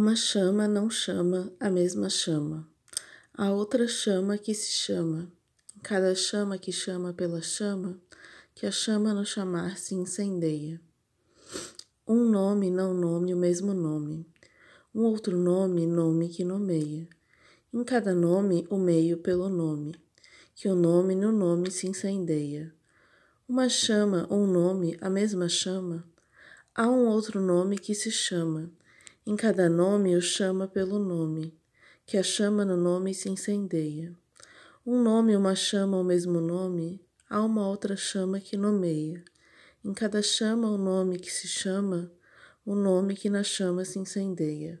Uma chama não chama a mesma chama. A outra chama que se chama. Cada chama que chama pela chama, que a chama no chamar se incendeia. Um nome não nome o mesmo nome. Um outro nome, nome que nomeia. Em cada nome, o meio pelo nome, que o nome no nome se incendeia. Uma chama, um nome, a mesma chama. Há um outro nome que se chama em cada nome o chama pelo nome, que a chama no nome se incendeia. Um nome, uma chama, o mesmo nome, há uma outra chama que nomeia. Em cada chama o nome que se chama, o nome que na chama se incendeia.